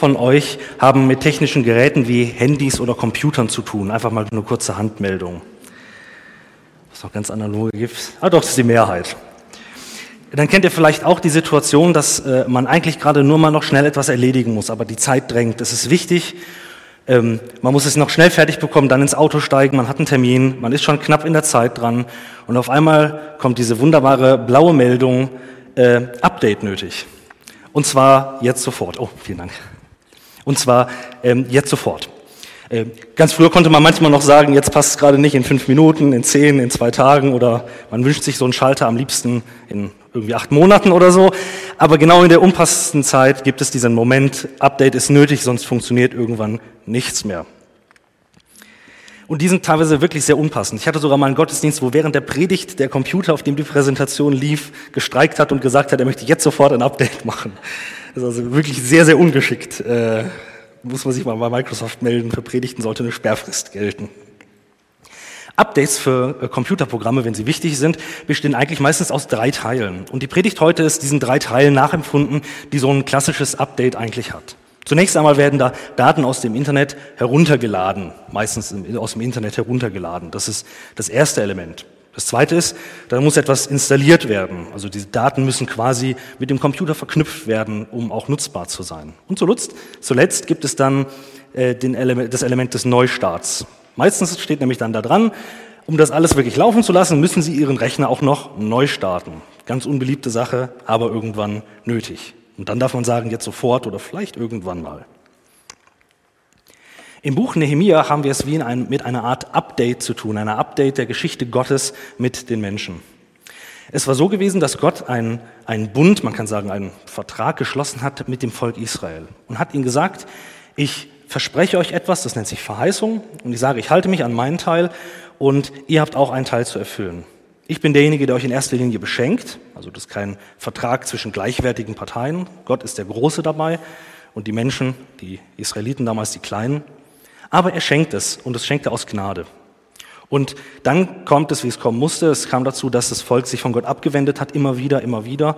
von euch haben mit technischen Geräten wie Handys oder Computern zu tun. Einfach mal eine kurze Handmeldung. Was noch ganz analoge gibt. Ah doch, das ist die Mehrheit. Dann kennt ihr vielleicht auch die Situation, dass äh, man eigentlich gerade nur mal noch schnell etwas erledigen muss, aber die Zeit drängt. Es ist wichtig, ähm, man muss es noch schnell fertig bekommen, dann ins Auto steigen, man hat einen Termin, man ist schon knapp in der Zeit dran und auf einmal kommt diese wunderbare blaue Meldung, äh, Update nötig. Und zwar jetzt sofort. Oh, vielen Dank. Und zwar ähm, jetzt sofort. Äh, ganz früher konnte man manchmal noch sagen, jetzt passt es gerade nicht in fünf Minuten, in zehn, in zwei Tagen oder man wünscht sich so einen Schalter am liebsten in irgendwie acht Monaten oder so. Aber genau in der unpassendsten Zeit gibt es diesen Moment, Update ist nötig, sonst funktioniert irgendwann nichts mehr. Und die sind teilweise wirklich sehr unpassend. Ich hatte sogar mal einen Gottesdienst, wo während der Predigt der Computer, auf dem die Präsentation lief, gestreikt hat und gesagt hat, er möchte jetzt sofort ein Update machen. Das ist also wirklich sehr, sehr ungeschickt. Äh, muss man sich mal bei Microsoft melden, für Predigten sollte eine Sperrfrist gelten. Updates für äh, Computerprogramme, wenn sie wichtig sind, bestehen eigentlich meistens aus drei Teilen. Und die Predigt heute ist diesen drei Teilen nachempfunden, die so ein klassisches Update eigentlich hat. Zunächst einmal werden da Daten aus dem Internet heruntergeladen, meistens aus dem Internet heruntergeladen. Das ist das erste Element. Das zweite ist, da muss etwas installiert werden. Also diese Daten müssen quasi mit dem Computer verknüpft werden, um auch nutzbar zu sein. Und zuletzt, zuletzt gibt es dann äh, Element, das Element des Neustarts. Meistens steht nämlich dann da dran, um das alles wirklich laufen zu lassen, müssen Sie Ihren Rechner auch noch neu starten. Ganz unbeliebte Sache, aber irgendwann nötig. Und dann darf man sagen, jetzt sofort oder vielleicht irgendwann mal. Im Buch Nehemia haben wir es wie ein, mit einer Art Update zu tun, einer Update der Geschichte Gottes mit den Menschen. Es war so gewesen, dass Gott einen, einen Bund, man kann sagen einen Vertrag geschlossen hat mit dem Volk Israel und hat ihnen gesagt, ich verspreche euch etwas, das nennt sich Verheißung, und ich sage, ich halte mich an meinen Teil und ihr habt auch einen Teil zu erfüllen. Ich bin derjenige, der euch in erster Linie beschenkt, also das ist kein Vertrag zwischen gleichwertigen Parteien, Gott ist der Große dabei und die Menschen, die Israeliten damals die Kleinen, aber er schenkt es und es schenkt er aus Gnade. Und dann kommt es, wie es kommen musste. Es kam dazu, dass das Volk sich von Gott abgewendet hat, immer wieder, immer wieder.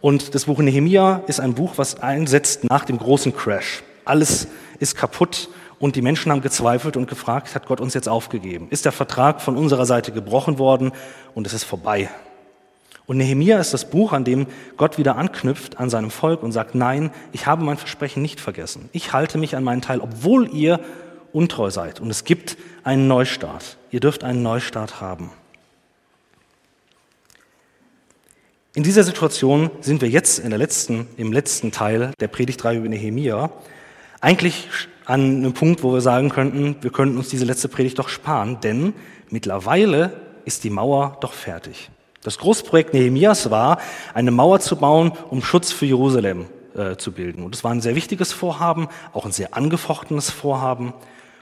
Und das Buch Nehemia ist ein Buch, was einsetzt nach dem großen Crash. Alles ist kaputt und die Menschen haben gezweifelt und gefragt, hat Gott uns jetzt aufgegeben? Ist der Vertrag von unserer Seite gebrochen worden und es ist vorbei? Und Nehemia ist das Buch, an dem Gott wieder anknüpft an seinem Volk und sagt, nein, ich habe mein Versprechen nicht vergessen. Ich halte mich an meinen Teil, obwohl ihr untreu seid. Und es gibt einen Neustart. Ihr dürft einen Neustart haben. In dieser Situation sind wir jetzt in der letzten, im letzten Teil der Predigtreihe über Nehemia eigentlich an einem Punkt, wo wir sagen könnten, wir könnten uns diese letzte Predigt doch sparen, denn mittlerweile ist die Mauer doch fertig. Das Großprojekt Nehemias war, eine Mauer zu bauen, um Schutz für Jerusalem äh, zu bilden. Und es war ein sehr wichtiges Vorhaben, auch ein sehr angefochtenes Vorhaben.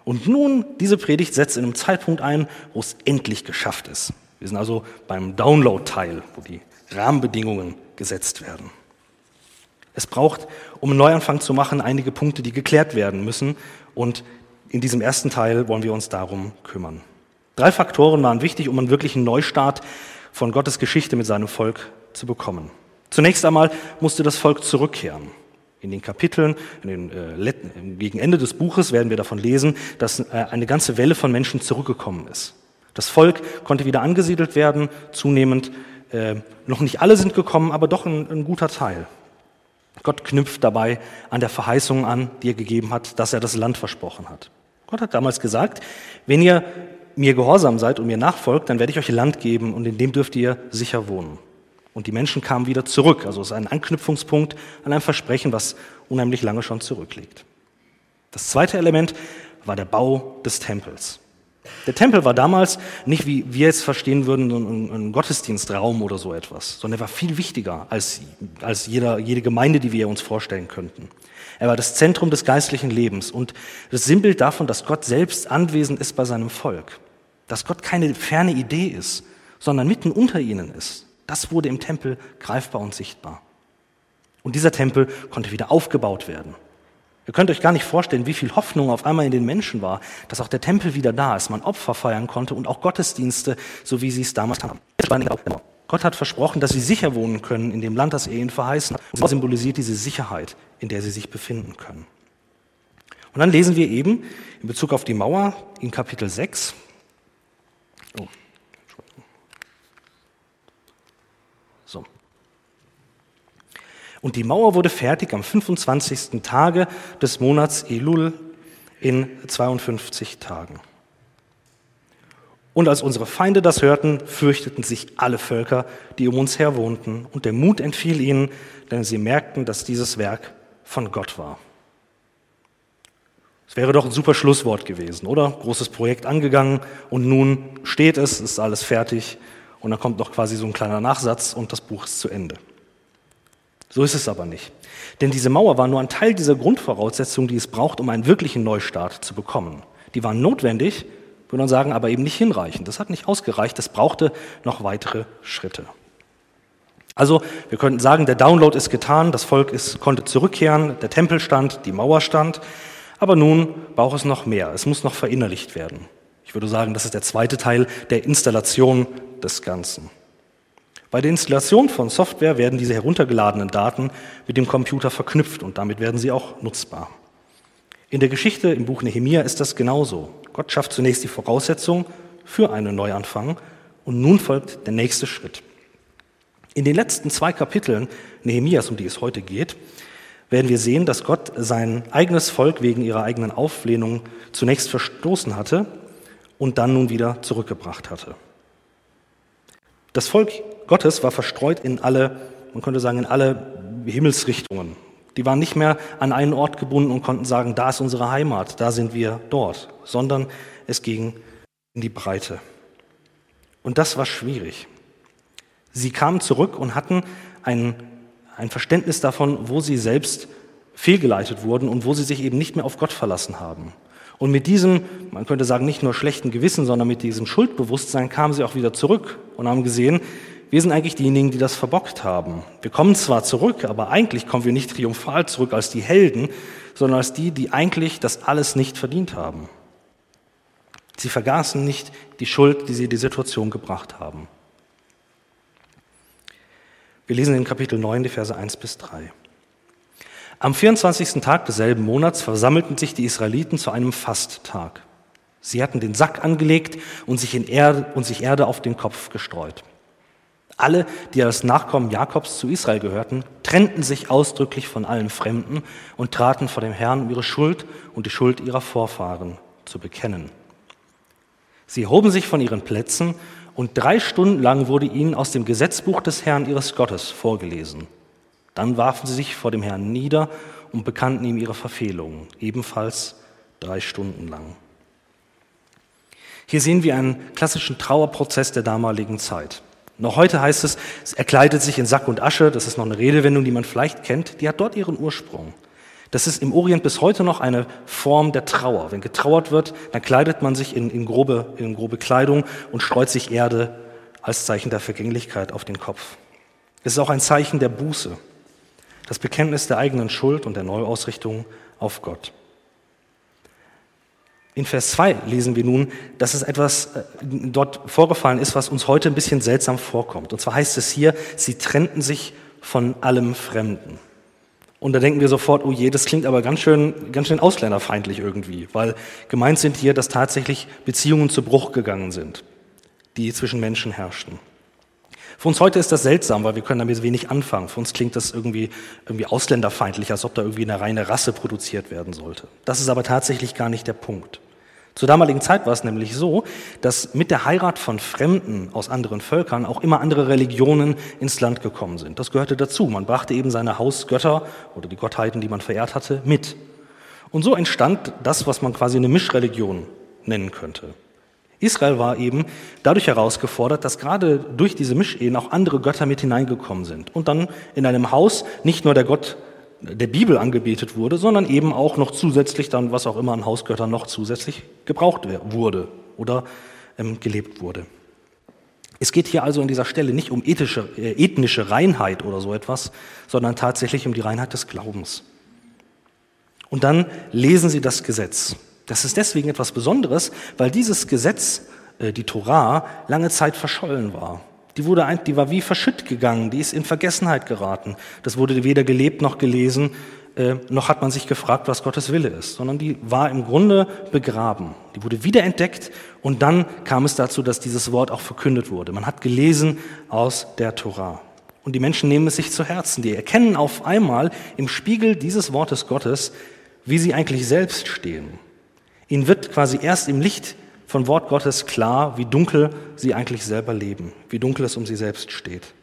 Und nun, diese Predigt setzt in einem Zeitpunkt ein, wo es endlich geschafft ist. Wir sind also beim Download-Teil, wo die Rahmenbedingungen gesetzt werden. Es braucht, um einen Neuanfang zu machen, einige Punkte, die geklärt werden müssen. Und in diesem ersten Teil wollen wir uns darum kümmern. Drei Faktoren waren wichtig, um einen wirklichen Neustart von Gottes Geschichte mit seinem Volk zu bekommen. Zunächst einmal musste das Volk zurückkehren. In den Kapiteln, in den, äh, gegen Ende des Buches werden wir davon lesen, dass äh, eine ganze Welle von Menschen zurückgekommen ist. Das Volk konnte wieder angesiedelt werden, zunehmend. Äh, noch nicht alle sind gekommen, aber doch ein, ein guter Teil. Gott knüpft dabei an der Verheißung an, die er gegeben hat, dass er das Land versprochen hat. Gott hat damals gesagt, wenn ihr mir gehorsam seid und mir nachfolgt, dann werde ich euch Land geben und in dem dürft ihr sicher wohnen. Und die Menschen kamen wieder zurück. Also es ist ein Anknüpfungspunkt an ein Versprechen, was unheimlich lange schon zurückliegt. Das zweite Element war der Bau des Tempels. Der Tempel war damals nicht, wie wir jetzt verstehen würden, ein, ein Gottesdienstraum oder so etwas, sondern er war viel wichtiger als, als jeder, jede Gemeinde, die wir uns vorstellen könnten. Er war das Zentrum des geistlichen Lebens und das Sinnbild davon, dass Gott selbst anwesend ist bei seinem Volk. Dass Gott keine ferne Idee ist, sondern mitten unter ihnen ist. Das wurde im Tempel greifbar und sichtbar. Und dieser Tempel konnte wieder aufgebaut werden. Ihr könnt euch gar nicht vorstellen, wie viel Hoffnung auf einmal in den Menschen war, dass auch der Tempel wieder da ist, man Opfer feiern konnte und auch Gottesdienste, so wie sie es damals haben. Gott hat versprochen, dass sie sicher wohnen können in dem Land, das er ihnen verheißen hat. Und symbolisiert diese Sicherheit, in der sie sich befinden können. Und dann lesen wir eben in Bezug auf die Mauer in Kapitel 6. Oh, so. Und die Mauer wurde fertig am 25. Tage des Monats Elul in 52 Tagen. Und als unsere Feinde das hörten, fürchteten sich alle Völker, die um uns her wohnten, und der Mut entfiel ihnen, denn sie merkten, dass dieses Werk von Gott war. Es wäre doch ein super Schlusswort gewesen, oder? Großes Projekt angegangen und nun steht es, ist alles fertig und dann kommt noch quasi so ein kleiner Nachsatz und das Buch ist zu Ende. So ist es aber nicht. Denn diese Mauer war nur ein Teil dieser Grundvoraussetzungen, die es braucht, um einen wirklichen Neustart zu bekommen. Die waren notwendig, würde man sagen, aber eben nicht hinreichend. Das hat nicht ausgereicht, es brauchte noch weitere Schritte. Also wir könnten sagen, der Download ist getan, das Volk ist, konnte zurückkehren, der Tempel stand, die Mauer stand, aber nun braucht es noch mehr, es muss noch verinnerlicht werden. Ich würde sagen, das ist der zweite Teil der Installation des Ganzen. Bei der Installation von Software werden diese heruntergeladenen Daten mit dem Computer verknüpft und damit werden sie auch nutzbar. In der Geschichte im Buch Nehemia ist das genauso. Gott schafft zunächst die Voraussetzung für einen Neuanfang und nun folgt der nächste Schritt. In den letzten zwei Kapiteln Nehemias, um die es heute geht, werden wir sehen, dass Gott sein eigenes Volk wegen ihrer eigenen Auflehnung zunächst verstoßen hatte und dann nun wieder zurückgebracht hatte. Das Volk Gottes war verstreut in alle, man könnte sagen, in alle Himmelsrichtungen. Die waren nicht mehr an einen Ort gebunden und konnten sagen, da ist unsere Heimat, da sind wir dort, sondern es ging in die Breite. Und das war schwierig. Sie kamen zurück und hatten ein, ein Verständnis davon, wo sie selbst fehlgeleitet wurden und wo sie sich eben nicht mehr auf Gott verlassen haben. Und mit diesem, man könnte sagen, nicht nur schlechten Gewissen, sondern mit diesem Schuldbewusstsein kamen sie auch wieder zurück und haben gesehen, wir sind eigentlich diejenigen, die das verbockt haben. Wir kommen zwar zurück, aber eigentlich kommen wir nicht triumphal zurück als die Helden, sondern als die, die eigentlich das alles nicht verdient haben. Sie vergaßen nicht die Schuld, die sie in die Situation gebracht haben. Wir lesen in Kapitel 9 die Verse 1 bis 3. Am 24. Tag desselben Monats versammelten sich die Israeliten zu einem Fasttag. Sie hatten den Sack angelegt und sich, in Erde, und sich Erde auf den Kopf gestreut. Alle, die als Nachkommen Jakobs zu Israel gehörten, trennten sich ausdrücklich von allen Fremden und traten vor dem Herrn, um ihre Schuld und die Schuld ihrer Vorfahren zu bekennen. Sie hoben sich von ihren Plätzen und drei Stunden lang wurde ihnen aus dem Gesetzbuch des Herrn ihres Gottes vorgelesen. Dann warfen sie sich vor dem Herrn nieder und bekannten ihm ihre Verfehlungen, ebenfalls drei Stunden lang. Hier sehen wir einen klassischen Trauerprozess der damaligen Zeit. Noch heute heißt es, er kleidet sich in Sack und Asche, das ist noch eine Redewendung, die man vielleicht kennt, die hat dort ihren Ursprung. Das ist im Orient bis heute noch eine Form der Trauer. Wenn getrauert wird, dann kleidet man sich in, in, grobe, in grobe Kleidung und streut sich Erde als Zeichen der Vergänglichkeit auf den Kopf. Es ist auch ein Zeichen der Buße, das Bekenntnis der eigenen Schuld und der Neuausrichtung auf Gott. In Vers 2 lesen wir nun, dass es etwas äh, dort vorgefallen ist, was uns heute ein bisschen seltsam vorkommt. Und zwar heißt es hier, sie trennten sich von allem Fremden. Und da denken wir sofort, oh je, das klingt aber ganz schön, ganz schön ausländerfeindlich irgendwie, weil gemeint sind hier, dass tatsächlich Beziehungen zu Bruch gegangen sind, die zwischen Menschen herrschten. Für uns heute ist das seltsam, weil wir können damit wenig anfangen. Für uns klingt das irgendwie, irgendwie ausländerfeindlich, als ob da irgendwie eine reine Rasse produziert werden sollte. Das ist aber tatsächlich gar nicht der Punkt. Zur damaligen Zeit war es nämlich so, dass mit der Heirat von Fremden aus anderen Völkern auch immer andere Religionen ins Land gekommen sind. Das gehörte dazu. Man brachte eben seine Hausgötter oder die Gottheiten, die man verehrt hatte, mit. Und so entstand das, was man quasi eine Mischreligion nennen könnte. Israel war eben dadurch herausgefordert, dass gerade durch diese Mischehen auch andere Götter mit hineingekommen sind und dann in einem Haus nicht nur der Gott der Bibel angebetet wurde, sondern eben auch noch zusätzlich dann, was auch immer an Hausgöttern noch zusätzlich gebraucht wurde oder ähm, gelebt wurde. Es geht hier also an dieser Stelle nicht um ethische, äh, ethnische Reinheit oder so etwas, sondern tatsächlich um die Reinheit des Glaubens. Und dann lesen Sie das Gesetz. Das ist deswegen etwas Besonderes, weil dieses Gesetz, äh, die Torah, lange Zeit verschollen war. Die, wurde, die war wie verschütt gegangen, die ist in Vergessenheit geraten. Das wurde weder gelebt noch gelesen, äh, noch hat man sich gefragt, was Gottes Wille ist, sondern die war im Grunde begraben. Die wurde wiederentdeckt und dann kam es dazu, dass dieses Wort auch verkündet wurde. Man hat gelesen aus der Torah. Und die Menschen nehmen es sich zu Herzen. Die erkennen auf einmal im Spiegel dieses Wortes Gottes, wie sie eigentlich selbst stehen. Ihnen wird quasi erst im Licht von Wort Gottes klar, wie dunkel sie eigentlich selber leben, wie dunkel es um sie selbst steht.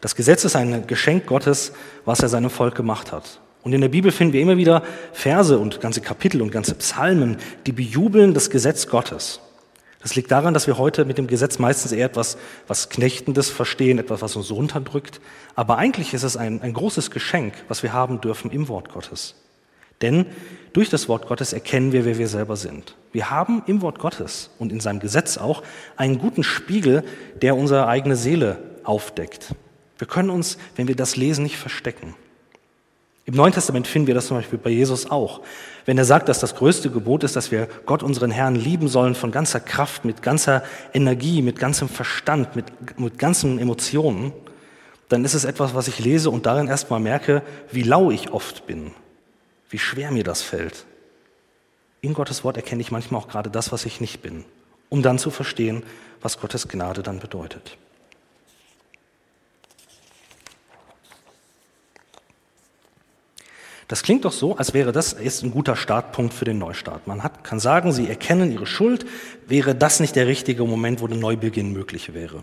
Das Gesetz ist ein Geschenk Gottes, was er seinem Volk gemacht hat. Und in der Bibel finden wir immer wieder Verse und ganze Kapitel und ganze Psalmen, die bejubeln das Gesetz Gottes. Das liegt daran, dass wir heute mit dem Gesetz meistens eher etwas was Knechtendes verstehen, etwas, was uns runterdrückt. Aber eigentlich ist es ein, ein großes Geschenk, was wir haben dürfen im Wort Gottes. Denn durch das Wort Gottes erkennen wir, wer wir selber sind. Wir haben im Wort Gottes und in seinem Gesetz auch einen guten Spiegel, der unsere eigene Seele aufdeckt. Wir können uns, wenn wir das lesen, nicht verstecken. Im Neuen Testament finden wir das zum Beispiel bei Jesus auch. Wenn er sagt, dass das größte Gebot ist, dass wir Gott, unseren Herrn, lieben sollen von ganzer Kraft, mit ganzer Energie, mit ganzem Verstand, mit, mit ganzen Emotionen, dann ist es etwas, was ich lese und darin erstmal merke, wie lau ich oft bin, wie schwer mir das fällt. In Gottes Wort erkenne ich manchmal auch gerade das, was ich nicht bin, um dann zu verstehen, was Gottes Gnade dann bedeutet. Das klingt doch so, als wäre das jetzt ein guter Startpunkt für den Neustart. Man hat, kann sagen, Sie erkennen Ihre Schuld. Wäre das nicht der richtige Moment, wo der Neubeginn möglich wäre?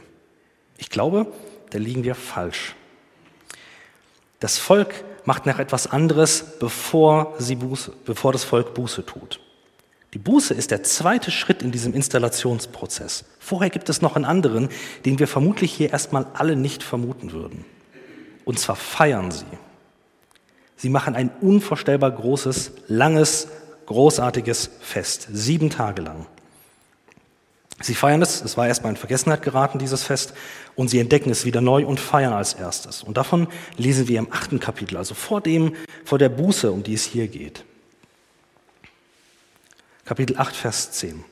Ich glaube, da liegen wir falsch. Das Volk macht nach etwas anderes, bevor, sie Buße, bevor das Volk Buße tut. Die Buße ist der zweite Schritt in diesem Installationsprozess. Vorher gibt es noch einen anderen, den wir vermutlich hier erstmal alle nicht vermuten würden. Und zwar feiern sie. Sie machen ein unvorstellbar großes, langes, großartiges Fest, sieben Tage lang. Sie feiern es, es war erstmal in Vergessenheit geraten, dieses Fest, und sie entdecken es wieder neu und feiern als erstes. Und davon lesen wir im achten Kapitel, also vor dem, vor der Buße, um die es hier geht. Kapitel 8, Vers 10.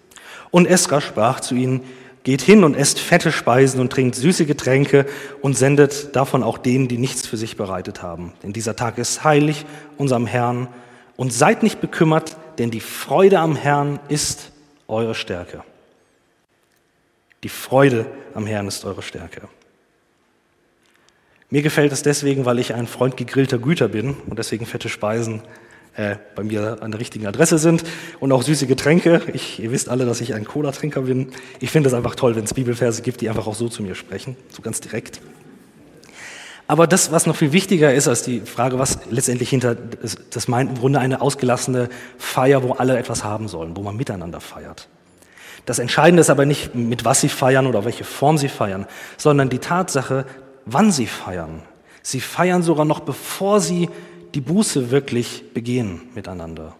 Und Esra sprach zu ihnen, Geht hin und esst fette Speisen und trinkt süße Getränke und sendet davon auch denen, die nichts für sich bereitet haben. Denn dieser Tag ist heilig unserem Herrn. Und seid nicht bekümmert, denn die Freude am Herrn ist eure Stärke. Die Freude am Herrn ist eure Stärke. Mir gefällt es deswegen, weil ich ein Freund gegrillter Güter bin und deswegen fette Speisen äh, bei mir an der richtigen Adresse sind und auch süße Getränke. Ich, ihr wisst alle, dass ich ein Cola-Trinker bin. Ich finde es einfach toll, wenn es Bibelverse gibt, die einfach auch so zu mir sprechen, so ganz direkt. Aber das, was noch viel wichtiger ist als die Frage, was letztendlich hinter, das meint im Grunde eine ausgelassene Feier, wo alle etwas haben sollen, wo man miteinander feiert. Das Entscheidende ist aber nicht, mit was sie feiern oder welche Form sie feiern, sondern die Tatsache, wann sie feiern. Sie feiern sogar noch, bevor sie die Buße wirklich begehen miteinander.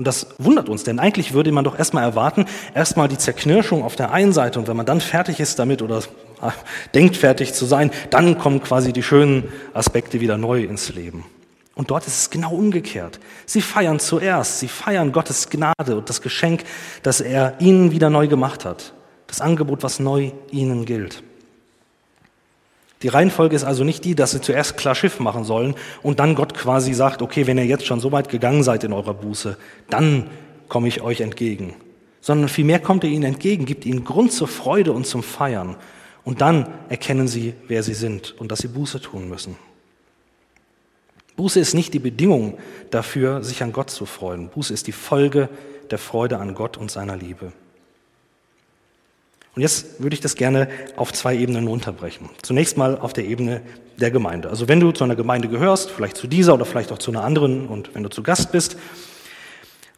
Und das wundert uns, denn eigentlich würde man doch erstmal erwarten, erstmal die Zerknirschung auf der einen Seite und wenn man dann fertig ist damit oder ah, denkt fertig zu sein, dann kommen quasi die schönen Aspekte wieder neu ins Leben. Und dort ist es genau umgekehrt. Sie feiern zuerst, sie feiern Gottes Gnade und das Geschenk, das er ihnen wieder neu gemacht hat. Das Angebot, was neu ihnen gilt. Die Reihenfolge ist also nicht die, dass sie zuerst klar Schiff machen sollen und dann Gott quasi sagt, okay, wenn ihr jetzt schon so weit gegangen seid in eurer Buße, dann komme ich euch entgegen. Sondern vielmehr kommt er ihnen entgegen, gibt ihnen Grund zur Freude und zum Feiern. Und dann erkennen sie, wer sie sind und dass sie Buße tun müssen. Buße ist nicht die Bedingung dafür, sich an Gott zu freuen. Buße ist die Folge der Freude an Gott und seiner Liebe. Und jetzt würde ich das gerne auf zwei Ebenen runterbrechen. Zunächst mal auf der Ebene der Gemeinde. Also wenn du zu einer Gemeinde gehörst, vielleicht zu dieser oder vielleicht auch zu einer anderen und wenn du zu Gast bist,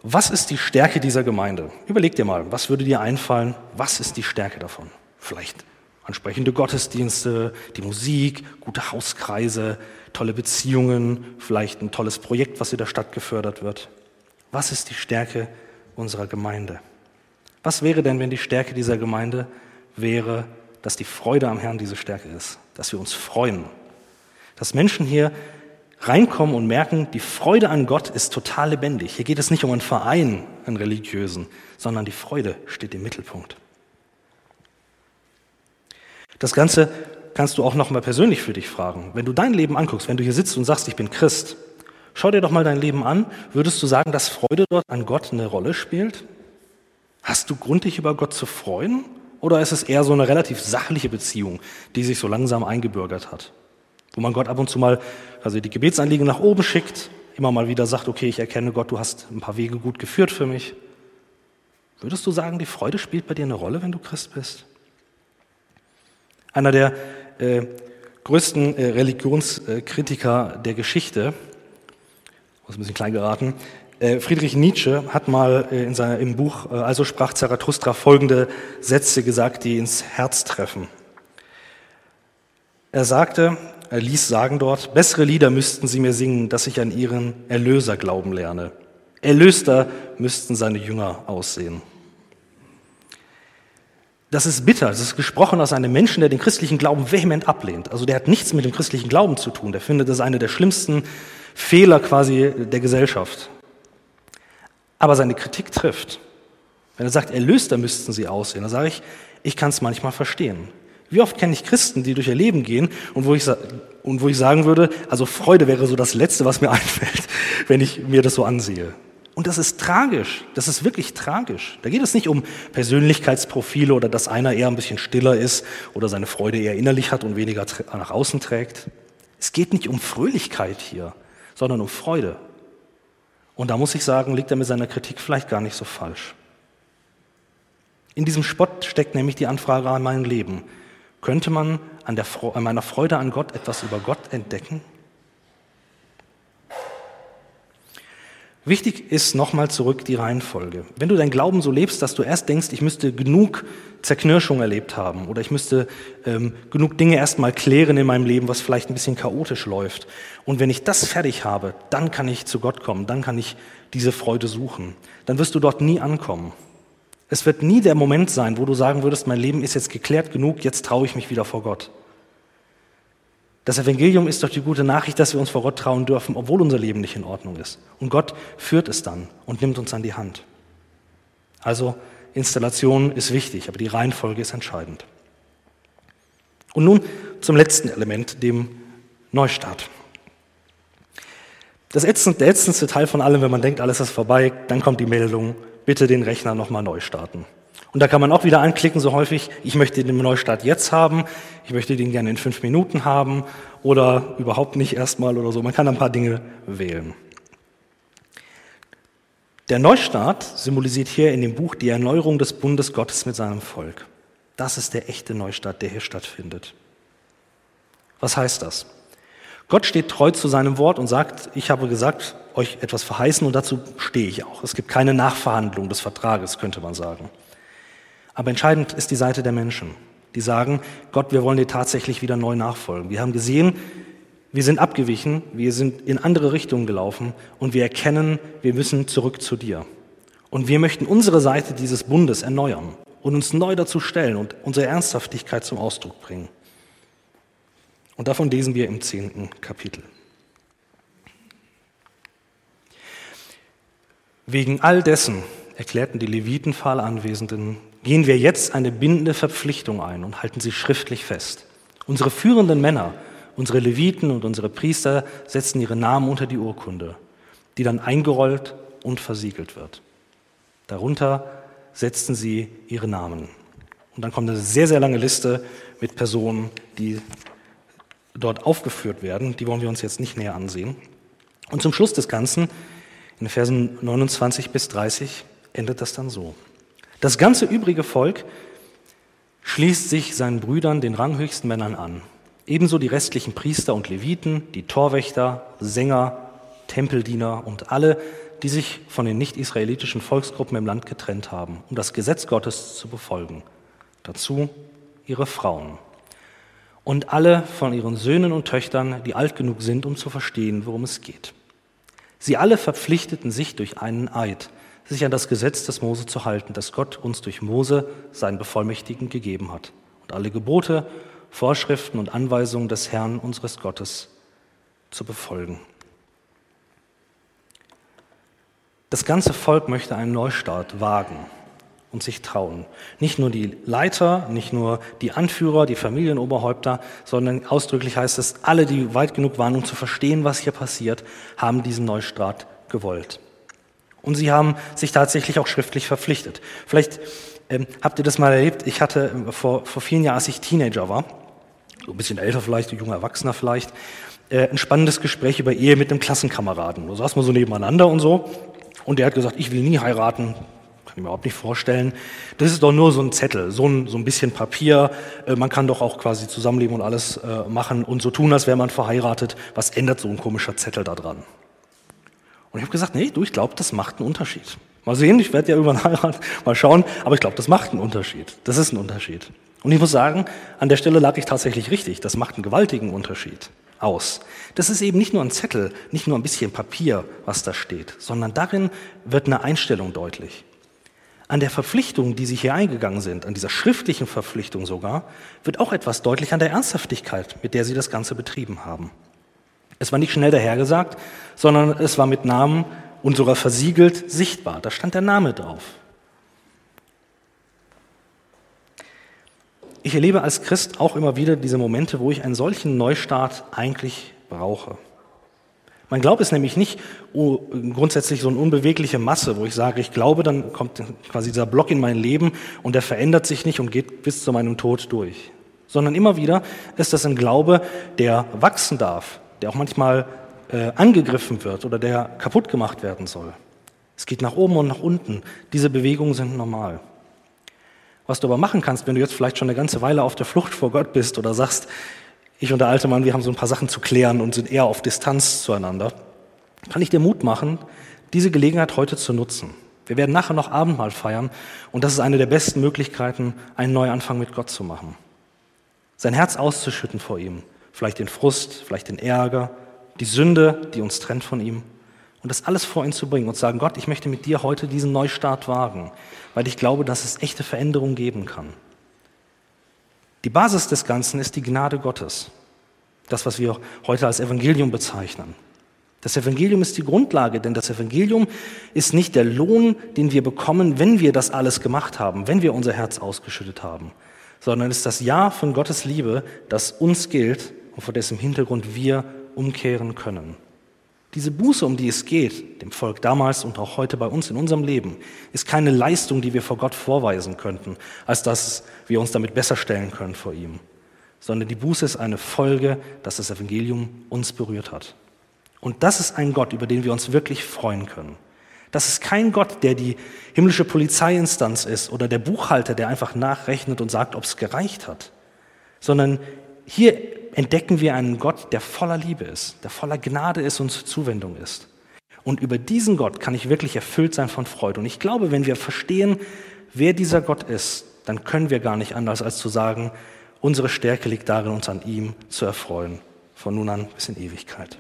was ist die Stärke dieser Gemeinde? Überleg dir mal, was würde dir einfallen? Was ist die Stärke davon? Vielleicht ansprechende Gottesdienste, die Musik, gute Hauskreise, tolle Beziehungen, vielleicht ein tolles Projekt, was in der Stadt gefördert wird. Was ist die Stärke unserer Gemeinde? Was wäre denn, wenn die Stärke dieser Gemeinde wäre, dass die Freude am Herrn diese Stärke ist, dass wir uns freuen, dass Menschen hier reinkommen und merken, die Freude an Gott ist total lebendig. Hier geht es nicht um einen Verein, einen religiösen, sondern die Freude steht im Mittelpunkt. Das Ganze kannst du auch noch mal persönlich für dich fragen. Wenn du dein Leben anguckst, wenn du hier sitzt und sagst, ich bin Christ, schau dir doch mal dein Leben an. Würdest du sagen, dass Freude dort an Gott eine Rolle spielt? Hast du Grund, dich über Gott zu freuen? Oder ist es eher so eine relativ sachliche Beziehung, die sich so langsam eingebürgert hat? Wo man Gott ab und zu mal, also die Gebetsanliegen nach oben schickt, immer mal wieder sagt, okay, ich erkenne Gott, du hast ein paar Wege gut geführt für mich. Würdest du sagen, die Freude spielt bei dir eine Rolle, wenn du Christ bist? Einer der äh, größten äh, Religionskritiker der Geschichte, muss ein bisschen klein geraten, äh, Friedrich Nietzsche hat mal äh, in seinem, im Buch äh, Also sprach Zarathustra folgende Sätze gesagt, die ins Herz treffen. Er sagte, er ließ sagen dort, bessere Lieder müssten sie mir singen, dass ich an ihren Erlöser glauben lerne. Erlöster müssten seine Jünger aussehen. Das ist bitter. Das ist gesprochen aus einem Menschen, der den christlichen Glauben vehement ablehnt. Also der hat nichts mit dem christlichen Glauben zu tun. Der findet das eine der schlimmsten Fehler quasi der Gesellschaft. Aber seine Kritik trifft. Wenn er sagt, erlöster müssten sie aussehen, dann sage ich, ich kann es manchmal verstehen. Wie oft kenne ich Christen, die durch ihr Leben gehen und wo, ich, und wo ich sagen würde, also Freude wäre so das Letzte, was mir einfällt, wenn ich mir das so ansehe. Und das ist tragisch. Das ist wirklich tragisch. Da geht es nicht um Persönlichkeitsprofile oder dass einer eher ein bisschen stiller ist oder seine Freude eher innerlich hat und weniger nach außen trägt. Es geht nicht um Fröhlichkeit hier, sondern um Freude. Und da muss ich sagen, liegt er mit seiner Kritik vielleicht gar nicht so falsch. In diesem Spott steckt nämlich die Anfrage an mein Leben. Könnte man an, der, an meiner Freude an Gott etwas über Gott entdecken? Wichtig ist nochmal zurück die Reihenfolge. Wenn du dein Glauben so lebst, dass du erst denkst, ich müsste genug Zerknirschung erlebt haben oder ich müsste ähm, genug Dinge erstmal klären in meinem Leben, was vielleicht ein bisschen chaotisch läuft. Und wenn ich das fertig habe, dann kann ich zu Gott kommen, dann kann ich diese Freude suchen. Dann wirst du dort nie ankommen. Es wird nie der Moment sein, wo du sagen würdest, mein Leben ist jetzt geklärt genug, jetzt traue ich mich wieder vor Gott. Das Evangelium ist doch die gute Nachricht, dass wir uns vor Gott trauen dürfen, obwohl unser Leben nicht in Ordnung ist. Und Gott führt es dann und nimmt uns an die Hand. Also Installation ist wichtig, aber die Reihenfolge ist entscheidend. Und nun zum letzten Element, dem Neustart. Das ätzend, der ätzendste Teil von allem, wenn man denkt, alles ist vorbei, dann kommt die Meldung, bitte den Rechner nochmal neu starten. Und da kann man auch wieder anklicken, so häufig, ich möchte den Neustart jetzt haben, ich möchte den gerne in fünf Minuten haben oder überhaupt nicht erstmal oder so. Man kann ein paar Dinge wählen. Der Neustart symbolisiert hier in dem Buch die Erneuerung des Bundes Gottes mit seinem Volk. Das ist der echte Neustart, der hier stattfindet. Was heißt das? Gott steht treu zu seinem Wort und sagt, ich habe gesagt, euch etwas verheißen und dazu stehe ich auch. Es gibt keine Nachverhandlung des Vertrages, könnte man sagen. Aber entscheidend ist die Seite der Menschen, die sagen, Gott, wir wollen dir tatsächlich wieder neu nachfolgen. Wir haben gesehen, wir sind abgewichen, wir sind in andere Richtungen gelaufen und wir erkennen, wir müssen zurück zu dir. Und wir möchten unsere Seite dieses Bundes erneuern und uns neu dazu stellen und unsere Ernsthaftigkeit zum Ausdruck bringen. Und davon lesen wir im zehnten Kapitel. Wegen all dessen erklärten die Leviten für alle Anwesenden, gehen wir jetzt eine bindende Verpflichtung ein und halten sie schriftlich fest. Unsere führenden Männer, unsere Leviten und unsere Priester setzen ihre Namen unter die Urkunde, die dann eingerollt und versiegelt wird. Darunter setzten sie ihre Namen. Und dann kommt eine sehr, sehr lange Liste mit Personen, die dort aufgeführt werden. Die wollen wir uns jetzt nicht näher ansehen. Und zum Schluss des Ganzen, in Versen 29 bis 30, endet das dann so. Das ganze übrige Volk schließt sich seinen Brüdern, den ranghöchsten Männern an. Ebenso die restlichen Priester und Leviten, die Torwächter, Sänger, Tempeldiener und alle, die sich von den nicht-israelitischen Volksgruppen im Land getrennt haben, um das Gesetz Gottes zu befolgen. Dazu ihre Frauen. Und alle von ihren Söhnen und Töchtern, die alt genug sind, um zu verstehen, worum es geht. Sie alle verpflichteten sich durch einen Eid, sich an das Gesetz des Mose zu halten, das Gott uns durch Mose, seinen Bevollmächtigen, gegeben hat. Und alle Gebote, Vorschriften und Anweisungen des Herrn unseres Gottes zu befolgen. Das ganze Volk möchte einen Neustart wagen. und sich trauen. Nicht nur die Leiter, nicht nur die Anführer, die Familienoberhäupter, sondern ausdrücklich heißt es, alle, die weit genug waren, um zu verstehen, was hier passiert, haben diesen Neustart gewollt. Und sie haben sich tatsächlich auch schriftlich verpflichtet. Vielleicht ähm, habt ihr das mal erlebt. Ich hatte äh, vor, vor vielen Jahren, als ich Teenager war, so ein bisschen älter vielleicht, junger Erwachsener vielleicht, äh, ein spannendes Gespräch über Ehe mit einem Klassenkameraden. Da saß man so nebeneinander und so. Und der hat gesagt, ich will nie heiraten, kann ich mir überhaupt nicht vorstellen. Das ist doch nur so ein Zettel, so ein, so ein bisschen Papier. Äh, man kann doch auch quasi zusammenleben und alles äh, machen und so tun, als wäre man verheiratet. Was ändert so ein komischer Zettel da dran? Und ich habe gesagt, nee, du, ich glaube, das macht einen Unterschied. Mal sehen, ich werde ja irgendwann heiraten, mal schauen, aber ich glaube, das macht einen Unterschied. Das ist ein Unterschied. Und ich muss sagen, an der Stelle lag ich tatsächlich richtig. Das macht einen gewaltigen Unterschied aus. Das ist eben nicht nur ein Zettel, nicht nur ein bisschen Papier, was da steht, sondern darin wird eine Einstellung deutlich. An der Verpflichtung, die Sie hier eingegangen sind, an dieser schriftlichen Verpflichtung sogar, wird auch etwas deutlich an der Ernsthaftigkeit, mit der Sie das Ganze betrieben haben. Es war nicht schnell dahergesagt, sondern es war mit Namen und sogar versiegelt sichtbar. Da stand der Name drauf. Ich erlebe als Christ auch immer wieder diese Momente, wo ich einen solchen Neustart eigentlich brauche. Mein Glaube ist nämlich nicht grundsätzlich so eine unbewegliche Masse, wo ich sage, ich glaube, dann kommt quasi dieser Block in mein Leben und der verändert sich nicht und geht bis zu meinem Tod durch. Sondern immer wieder ist das ein Glaube, der wachsen darf, der auch manchmal äh, angegriffen wird oder der kaputt gemacht werden soll. Es geht nach oben und nach unten. Diese Bewegungen sind normal. Was du aber machen kannst, wenn du jetzt vielleicht schon eine ganze Weile auf der Flucht vor Gott bist oder sagst, ich und der alte Mann, wir haben so ein paar Sachen zu klären und sind eher auf Distanz zueinander, kann ich dir Mut machen, diese Gelegenheit heute zu nutzen. Wir werden nachher noch Abendmahl feiern und das ist eine der besten Möglichkeiten, einen Neuanfang mit Gott zu machen. Sein Herz auszuschütten vor ihm, vielleicht den Frust, vielleicht den Ärger, die Sünde, die uns trennt von ihm. Und das alles vor ihn zu bringen und sagen, Gott, ich möchte mit dir heute diesen Neustart wagen, weil ich glaube, dass es echte Veränderung geben kann. Die Basis des Ganzen ist die Gnade Gottes. Das, was wir heute als Evangelium bezeichnen. Das Evangelium ist die Grundlage, denn das Evangelium ist nicht der Lohn, den wir bekommen, wenn wir das alles gemacht haben, wenn wir unser Herz ausgeschüttet haben, sondern ist das Ja von Gottes Liebe, das uns gilt und vor dessen Hintergrund wir umkehren können. Diese Buße, um die es geht, dem Volk damals und auch heute bei uns in unserem Leben, ist keine Leistung, die wir vor Gott vorweisen könnten, als dass wir uns damit besser stellen können vor ihm, sondern die Buße ist eine Folge, dass das Evangelium uns berührt hat. Und das ist ein Gott, über den wir uns wirklich freuen können. Das ist kein Gott, der die himmlische Polizeiinstanz ist oder der Buchhalter, der einfach nachrechnet und sagt, ob es gereicht hat, sondern hier entdecken wir einen Gott, der voller Liebe ist, der voller Gnade ist und Zuwendung ist. Und über diesen Gott kann ich wirklich erfüllt sein von Freude. Und ich glaube, wenn wir verstehen, wer dieser Gott ist, dann können wir gar nicht anders als zu sagen, unsere Stärke liegt darin, uns an ihm zu erfreuen, von nun an bis in Ewigkeit.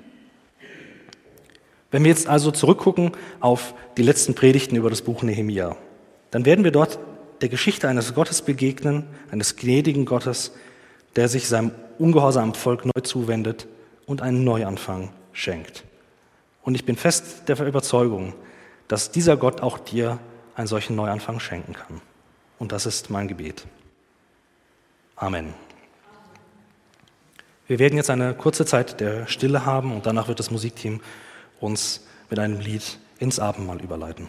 Wenn wir jetzt also zurückgucken auf die letzten Predigten über das Buch Nehemia, dann werden wir dort der Geschichte eines Gottes begegnen, eines gnädigen Gottes, der sich seinem ungehorsamen Volk neu zuwendet und einen Neuanfang schenkt. Und ich bin fest der Überzeugung, dass dieser Gott auch dir einen solchen Neuanfang schenken kann. Und das ist mein Gebet. Amen. Wir werden jetzt eine kurze Zeit der Stille haben und danach wird das Musikteam uns mit einem Lied ins Abendmahl überleiten.